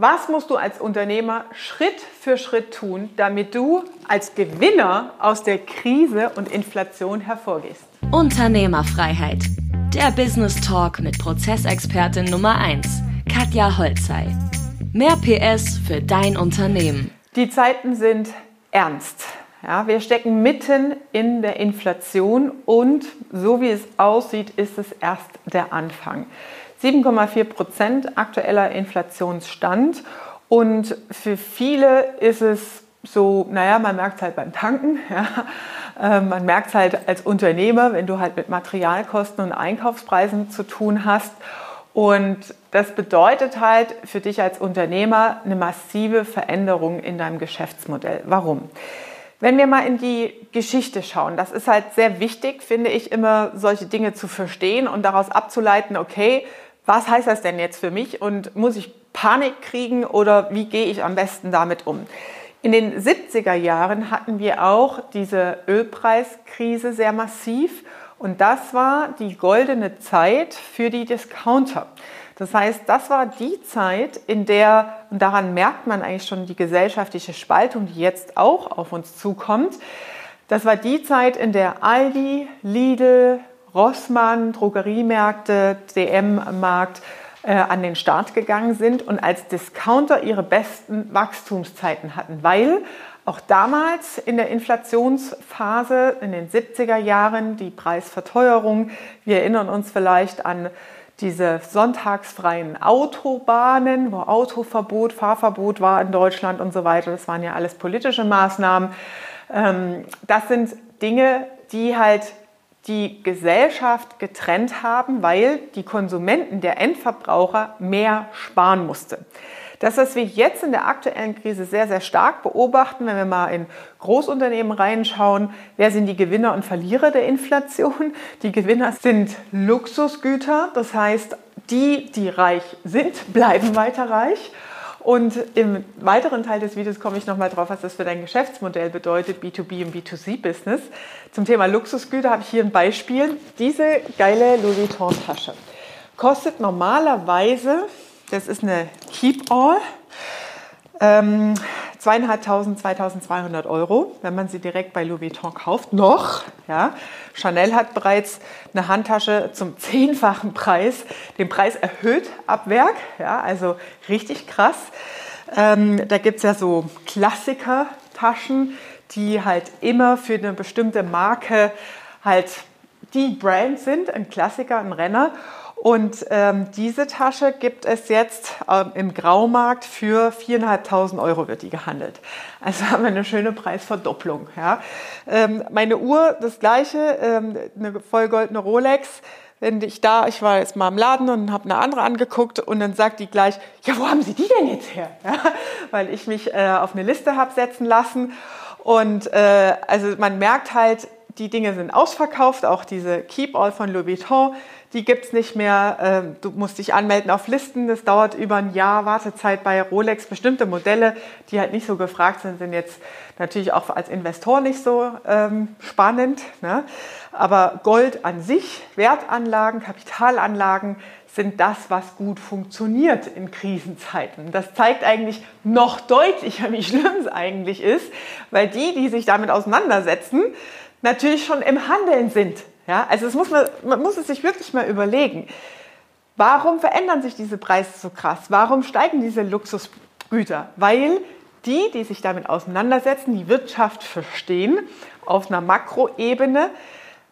Was musst du als Unternehmer Schritt für Schritt tun, damit du als Gewinner aus der Krise und Inflation hervorgehst? Unternehmerfreiheit. Der Business Talk mit Prozessexpertin Nummer 1, Katja Holzei. Mehr PS für dein Unternehmen. Die Zeiten sind ernst. Ja, wir stecken mitten in der Inflation und so wie es aussieht, ist es erst der Anfang. 7,4 Prozent aktueller Inflationsstand. Und für viele ist es so, naja, man merkt es halt beim Tanken. Ja. Äh, man merkt es halt als Unternehmer, wenn du halt mit Materialkosten und Einkaufspreisen zu tun hast. Und das bedeutet halt für dich als Unternehmer eine massive Veränderung in deinem Geschäftsmodell. Warum? Wenn wir mal in die Geschichte schauen, das ist halt sehr wichtig, finde ich, immer solche Dinge zu verstehen und daraus abzuleiten, okay, was heißt das denn jetzt für mich und muss ich Panik kriegen oder wie gehe ich am besten damit um? In den 70er Jahren hatten wir auch diese Ölpreiskrise sehr massiv und das war die goldene Zeit für die Discounter. Das heißt, das war die Zeit, in der, und daran merkt man eigentlich schon die gesellschaftliche Spaltung, die jetzt auch auf uns zukommt, das war die Zeit, in der Aldi, Lidl, Rossmann, Drogeriemärkte, DM-Markt äh, an den Start gegangen sind und als Discounter ihre besten Wachstumszeiten hatten, weil auch damals in der Inflationsphase in den 70er Jahren die Preisverteuerung, wir erinnern uns vielleicht an diese sonntagsfreien Autobahnen, wo Autoverbot, Fahrverbot war in Deutschland und so weiter. Das waren ja alles politische Maßnahmen. Ähm, das sind Dinge, die halt die Gesellschaft getrennt haben, weil die Konsumenten, der Endverbraucher, mehr sparen musste. Das, was wir jetzt in der aktuellen Krise sehr, sehr stark beobachten, wenn wir mal in Großunternehmen reinschauen, wer sind die Gewinner und Verlierer der Inflation? Die Gewinner sind Luxusgüter, das heißt, die, die reich sind, bleiben weiter reich. Und im weiteren Teil des Videos komme ich nochmal drauf, was das für dein Geschäftsmodell bedeutet, B2B und B2C-Business. Zum Thema Luxusgüter habe ich hier ein Beispiel. Diese geile Louis Vuitton-Tasche kostet normalerweise, das ist eine Keep All, ähm, zweieinhalbtausend, 2200 Euro, wenn man sie direkt bei Louis Vuitton kauft. Noch, ja. Chanel hat bereits eine Handtasche zum zehnfachen Preis, den Preis erhöht ab Werk, ja, also richtig krass. Ähm, da gibt es ja so Klassiker-Taschen, die halt immer für eine bestimmte Marke halt die Brand sind, ein Klassiker, ein Renner. Und ähm, diese Tasche gibt es jetzt ähm, im Graumarkt für 4.500 Euro wird die gehandelt. Also haben wir eine schöne Preisverdopplung. Ja. Ähm, meine Uhr, das gleiche, ähm, eine vollgoldene Rolex. Wenn ich da, ich war jetzt mal im Laden und habe eine andere angeguckt und dann sagt die gleich, ja, wo haben Sie die denn jetzt her? Ja, weil ich mich äh, auf eine Liste habe setzen lassen. Und äh, also man merkt halt, die Dinge sind ausverkauft, auch diese Keep All von Louis Vuitton die gibt es nicht mehr. Ähm, du musst dich anmelden auf Listen. Das dauert über ein Jahr Wartezeit bei Rolex. Bestimmte Modelle, die halt nicht so gefragt sind, sind jetzt natürlich auch als Investor nicht so ähm, spannend. Ne? Aber Gold an sich, Wertanlagen, Kapitalanlagen sind das, was gut funktioniert in Krisenzeiten. Das zeigt eigentlich noch deutlicher, wie schlimm es eigentlich ist, weil die, die sich damit auseinandersetzen, natürlich schon im Handeln sind. Ja, also es muss man, man muss es sich wirklich mal überlegen. Warum verändern sich diese Preise so krass? Warum steigen diese Luxusgüter? Weil die, die sich damit auseinandersetzen, die Wirtschaft verstehen, auf einer Makroebene,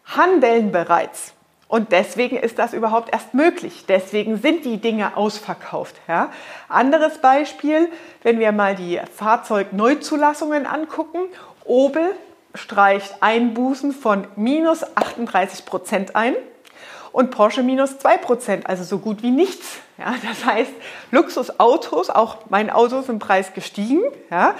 handeln bereits. Und deswegen ist das überhaupt erst möglich. Deswegen sind die Dinge ausverkauft. Ja. Anderes Beispiel, wenn wir mal die Fahrzeugneuzulassungen angucken. Opel streicht Einbußen von minus 38 Prozent ein und Porsche minus 2 Prozent, also so gut wie nichts. Ja, das heißt, Luxusautos, auch mein Auto ist im Preis gestiegen, ja,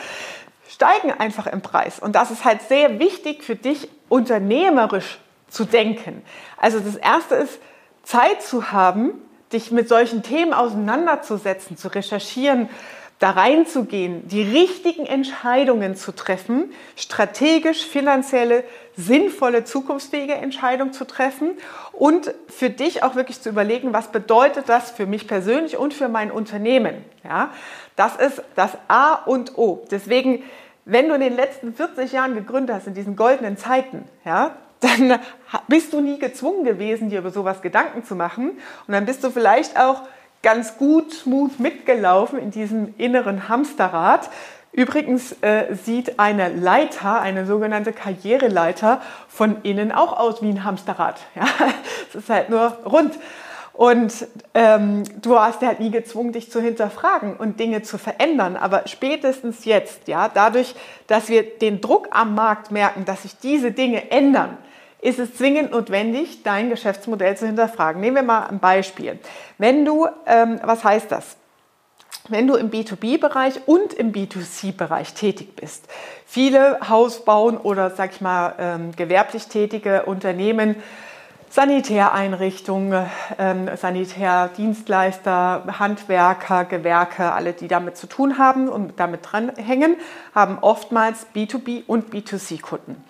steigen einfach im Preis. Und das ist halt sehr wichtig für dich, unternehmerisch zu denken. Also das Erste ist, Zeit zu haben, dich mit solchen Themen auseinanderzusetzen, zu recherchieren, da reinzugehen, die richtigen Entscheidungen zu treffen, strategisch, finanzielle, sinnvolle, zukunftsfähige Entscheidungen zu treffen und für dich auch wirklich zu überlegen, was bedeutet das für mich persönlich und für mein Unternehmen. Ja, das ist das A und O. Deswegen, wenn du in den letzten 40 Jahren gegründet hast, in diesen goldenen Zeiten, ja, dann bist du nie gezwungen gewesen, dir über sowas Gedanken zu machen. Und dann bist du vielleicht auch ganz gut smooth mitgelaufen in diesem inneren Hamsterrad. Übrigens äh, sieht eine Leiter, eine sogenannte Karriereleiter, von innen auch aus wie ein Hamsterrad. Ja? Es ist halt nur rund. Und ähm, du hast halt nie gezwungen, dich zu hinterfragen und Dinge zu verändern. Aber spätestens jetzt, ja, dadurch, dass wir den Druck am Markt merken, dass sich diese Dinge ändern, ist es zwingend notwendig, dein Geschäftsmodell zu hinterfragen. Nehmen wir mal ein Beispiel. Wenn du, ähm, was heißt das? Wenn du im B2B-Bereich und im B2C-Bereich tätig bist. Viele Hausbauen oder, sag ich mal, ähm, gewerblich tätige Unternehmen, Sanitäreinrichtungen, ähm, Sanitärdienstleister, Handwerker, Gewerke, alle, die damit zu tun haben und damit dranhängen, haben oftmals B2B und B2C-Kunden.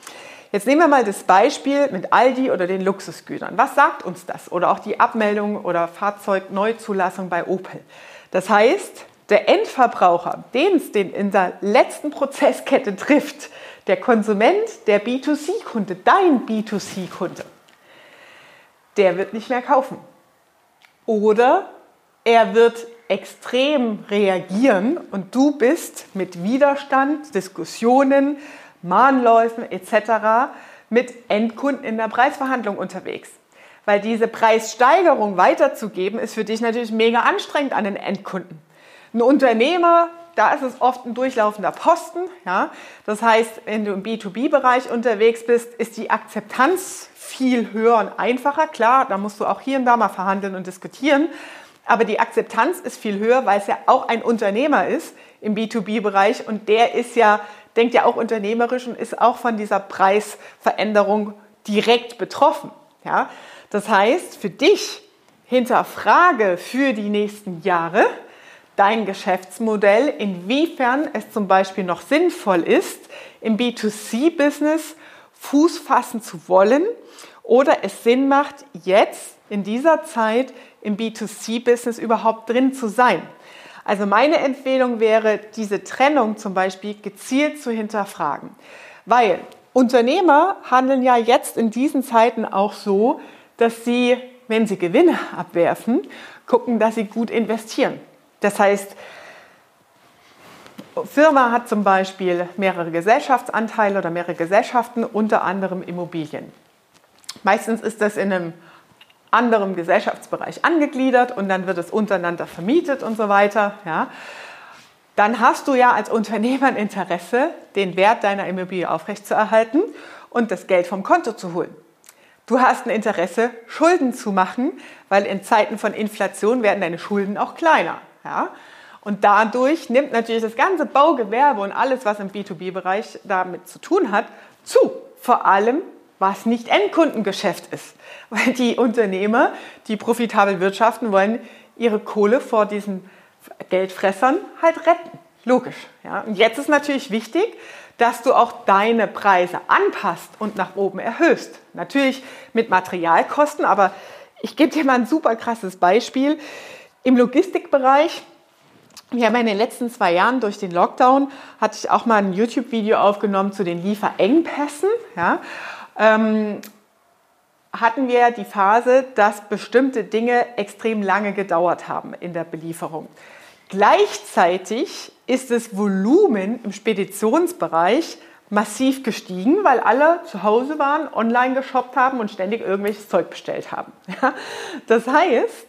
Jetzt nehmen wir mal das Beispiel mit Aldi oder den Luxusgütern. Was sagt uns das? Oder auch die Abmeldung oder Fahrzeugneuzulassung bei Opel. Das heißt, der Endverbraucher, den es den in der letzten Prozesskette trifft, der Konsument, der B2C-Kunde, dein B2C-Kunde, der wird nicht mehr kaufen. Oder er wird extrem reagieren und du bist mit Widerstand, Diskussionen, Mahnläufen etc. mit Endkunden in der Preisverhandlung unterwegs. Weil diese Preissteigerung weiterzugeben, ist für dich natürlich mega anstrengend an den Endkunden. Ein Unternehmer, da ist es oft ein durchlaufender Posten. Ja? Das heißt, wenn du im B2B-Bereich unterwegs bist, ist die Akzeptanz viel höher und einfacher. Klar, da musst du auch hier und da mal verhandeln und diskutieren. Aber die Akzeptanz ist viel höher, weil es ja auch ein Unternehmer ist im B2B-Bereich und der ist ja denkt ja auch unternehmerisch und ist auch von dieser Preisveränderung direkt betroffen. Ja? Das heißt, für dich hinterfrage für die nächsten Jahre dein Geschäftsmodell, inwiefern es zum Beispiel noch sinnvoll ist, im B2C-Business Fuß fassen zu wollen oder es Sinn macht, jetzt in dieser Zeit im B2C-Business überhaupt drin zu sein. Also meine Empfehlung wäre, diese Trennung zum Beispiel gezielt zu hinterfragen. Weil Unternehmer handeln ja jetzt in diesen Zeiten auch so, dass sie, wenn sie Gewinne abwerfen, gucken, dass sie gut investieren. Das heißt, Firma hat zum Beispiel mehrere Gesellschaftsanteile oder mehrere Gesellschaften, unter anderem Immobilien. Meistens ist das in einem anderem Gesellschaftsbereich angegliedert und dann wird es untereinander vermietet und so weiter. Ja. Dann hast du ja als Unternehmer ein Interesse, den Wert deiner Immobilie aufrechtzuerhalten und das Geld vom Konto zu holen. Du hast ein Interesse, Schulden zu machen, weil in Zeiten von Inflation werden deine Schulden auch kleiner. Ja? Und dadurch nimmt natürlich das ganze Baugewerbe und alles, was im B2B-Bereich damit zu tun hat, zu. Vor allem was nicht Endkundengeschäft ist. Weil die Unternehmer, die profitabel wirtschaften, wollen ihre Kohle vor diesen Geldfressern halt retten. Logisch. Ja. Und jetzt ist natürlich wichtig, dass du auch deine Preise anpasst und nach oben erhöhst. Natürlich mit Materialkosten, aber ich gebe dir mal ein super krasses Beispiel. Im Logistikbereich wir haben in den letzten zwei Jahren durch den Lockdown, hatte ich auch mal ein YouTube-Video aufgenommen zu den Lieferengpässen. Ja ähm, hatten wir die Phase, dass bestimmte Dinge extrem lange gedauert haben in der Belieferung. Gleichzeitig ist das Volumen im Speditionsbereich massiv gestiegen, weil alle zu Hause waren, online geshoppt haben und ständig irgendwelches Zeug bestellt haben. Das heißt,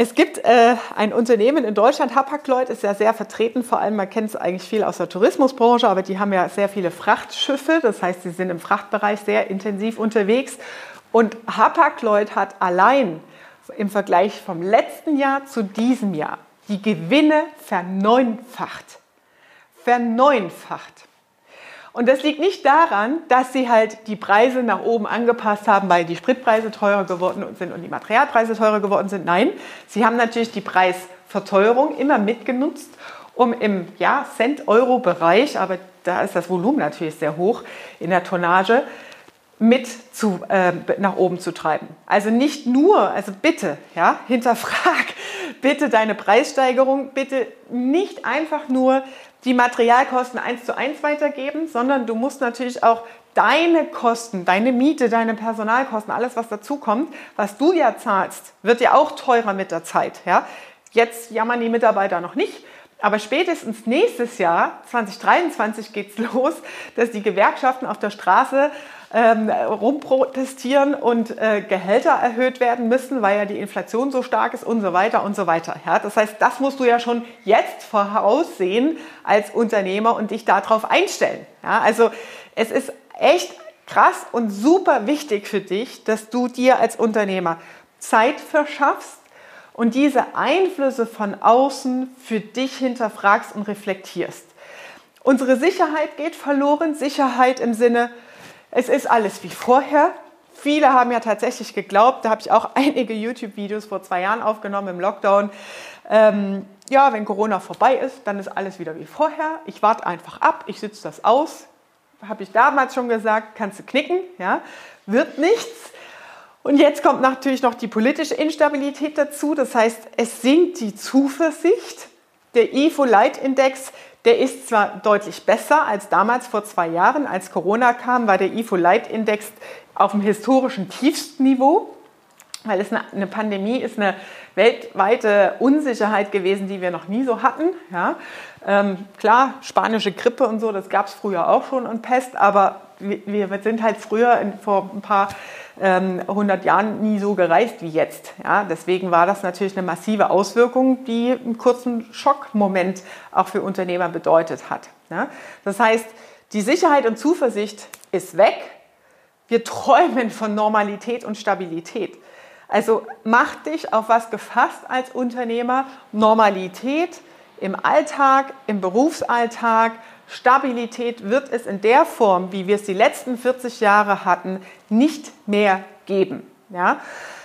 es gibt äh, ein Unternehmen in Deutschland, Hapag-Lloyd ist ja sehr vertreten, vor allem man kennt es eigentlich viel aus der Tourismusbranche, aber die haben ja sehr viele Frachtschiffe, das heißt, sie sind im Frachtbereich sehr intensiv unterwegs. Und Hapag-Lloyd hat allein im Vergleich vom letzten Jahr zu diesem Jahr die Gewinne verneunfacht. Verneunfacht. Und das liegt nicht daran, dass sie halt die Preise nach oben angepasst haben, weil die Spritpreise teurer geworden sind und die Materialpreise teurer geworden sind. Nein, sie haben natürlich die Preisverteuerung immer mitgenutzt, um im ja, Cent-Euro-Bereich, aber da ist das Volumen natürlich sehr hoch in der Tonnage, mit zu, äh, nach oben zu treiben. Also nicht nur, also bitte, ja, hinterfrag bitte deine Preissteigerung, bitte nicht einfach nur die Materialkosten eins zu eins weitergeben, sondern du musst natürlich auch deine Kosten, deine Miete, deine Personalkosten, alles was dazukommt, was du ja zahlst, wird ja auch teurer mit der Zeit. Ja? Jetzt jammern die Mitarbeiter noch nicht, aber spätestens nächstes Jahr, 2023, geht es los, dass die Gewerkschaften auf der Straße ähm, rumprotestieren und äh, Gehälter erhöht werden müssen, weil ja die Inflation so stark ist und so weiter und so weiter. Ja, das heißt, das musst du ja schon jetzt voraussehen als Unternehmer und dich darauf einstellen. Ja, also es ist echt krass und super wichtig für dich, dass du dir als Unternehmer Zeit verschaffst und diese Einflüsse von außen für dich hinterfragst und reflektierst. Unsere Sicherheit geht verloren, Sicherheit im Sinne, es ist alles wie vorher. Viele haben ja tatsächlich geglaubt, da habe ich auch einige YouTube-Videos vor zwei Jahren aufgenommen im Lockdown. Ähm, ja, wenn Corona vorbei ist, dann ist alles wieder wie vorher. Ich warte einfach ab, ich sitze das aus. Habe ich damals schon gesagt, kannst du knicken, ja, wird nichts. Und jetzt kommt natürlich noch die politische Instabilität dazu. Das heißt, es sinkt die Zuversicht. Der IFO-Leitindex der ist zwar deutlich besser als damals vor zwei Jahren, als Corona kam, war der IFO-Leitindex auf dem historischen tiefsten Niveau, weil es eine, eine, Pandemie ist eine weltweite Unsicherheit gewesen, die wir noch nie so hatten. Ja. Ähm, klar, spanische Grippe und so, das gab es früher auch schon und Pest, aber wir, wir sind halt früher in, vor ein paar ähm, 100 Jahren nie so gereist wie jetzt. Ja, deswegen war das natürlich eine massive Auswirkung, die einen kurzen Schockmoment auch für Unternehmer bedeutet hat. Ja, das heißt, die Sicherheit und Zuversicht ist weg. Wir träumen von Normalität und Stabilität. Also mach dich auf was gefasst als Unternehmer. Normalität im Alltag, im Berufsalltag, Stabilität wird es in der Form, wie wir es die letzten 40 Jahre hatten, nicht mehr geben. Ja?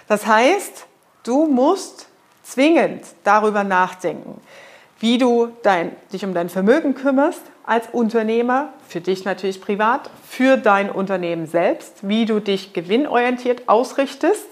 Das heißt, du musst zwingend darüber nachdenken, wie du dein, dich um dein Vermögen kümmerst als Unternehmer, für dich natürlich privat, für dein Unternehmen selbst, wie du dich gewinnorientiert ausrichtest,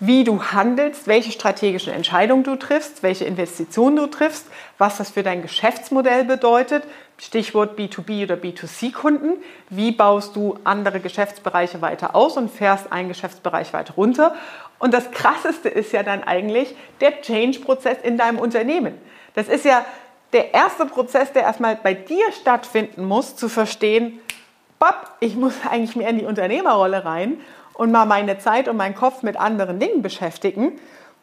wie du handelst, welche strategischen Entscheidungen du triffst, welche Investitionen du triffst, was das für dein Geschäftsmodell bedeutet, Stichwort B2B oder B2C-Kunden. Wie baust du andere Geschäftsbereiche weiter aus und fährst einen Geschäftsbereich weiter runter? Und das Krasseste ist ja dann eigentlich der Change-Prozess in deinem Unternehmen. Das ist ja der erste Prozess, der erstmal bei dir stattfinden muss, zu verstehen, Bob, ich muss eigentlich mehr in die Unternehmerrolle rein und mal meine Zeit und meinen Kopf mit anderen Dingen beschäftigen.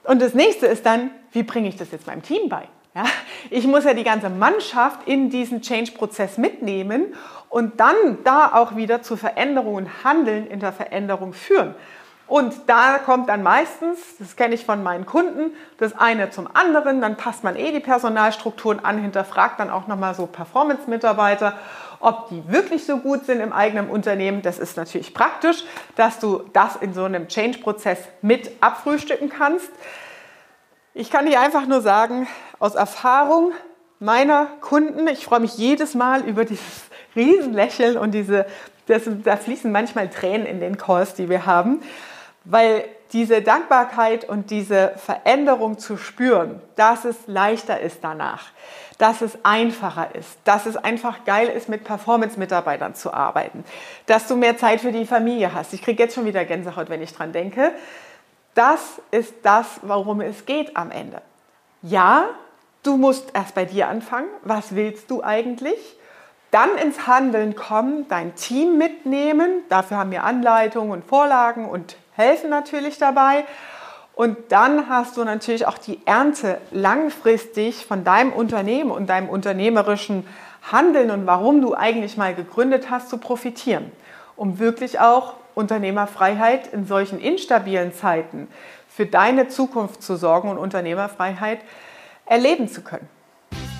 Und das nächste ist dann, wie bringe ich das jetzt meinem Team bei? Ja, ich muss ja die ganze Mannschaft in diesen Change-Prozess mitnehmen und dann da auch wieder zu Veränderungen handeln, in der Veränderung führen. Und da kommt dann meistens, das kenne ich von meinen Kunden, das eine zum anderen, dann passt man eh die Personalstrukturen an, hinterfragt dann auch nochmal so Performance-Mitarbeiter, ob die wirklich so gut sind im eigenen Unternehmen. Das ist natürlich praktisch, dass du das in so einem Change-Prozess mit abfrühstücken kannst. Ich kann dir einfach nur sagen, aus Erfahrung meiner Kunden, ich freue mich jedes Mal über dieses Riesenlächeln und diese, das, da fließen manchmal Tränen in den Calls, die wir haben, weil diese Dankbarkeit und diese Veränderung zu spüren, dass es leichter ist danach, dass es einfacher ist, dass es einfach geil ist, mit Performance-Mitarbeitern zu arbeiten, dass du mehr Zeit für die Familie hast. Ich kriege jetzt schon wieder Gänsehaut, wenn ich dran denke. Das ist das, worum es geht am Ende. Ja, du musst erst bei dir anfangen. Was willst du eigentlich? Dann ins Handeln kommen, dein Team mitnehmen. Dafür haben wir Anleitungen und Vorlagen und helfen natürlich dabei. Und dann hast du natürlich auch die Ernte langfristig von deinem Unternehmen und deinem unternehmerischen Handeln und warum du eigentlich mal gegründet hast, zu profitieren, um wirklich auch Unternehmerfreiheit in solchen instabilen Zeiten für deine Zukunft zu sorgen und Unternehmerfreiheit erleben zu können.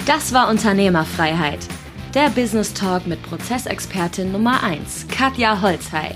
Das war Unternehmerfreiheit. Der Business Talk mit Prozessexpertin Nummer 1, Katja Holzhey.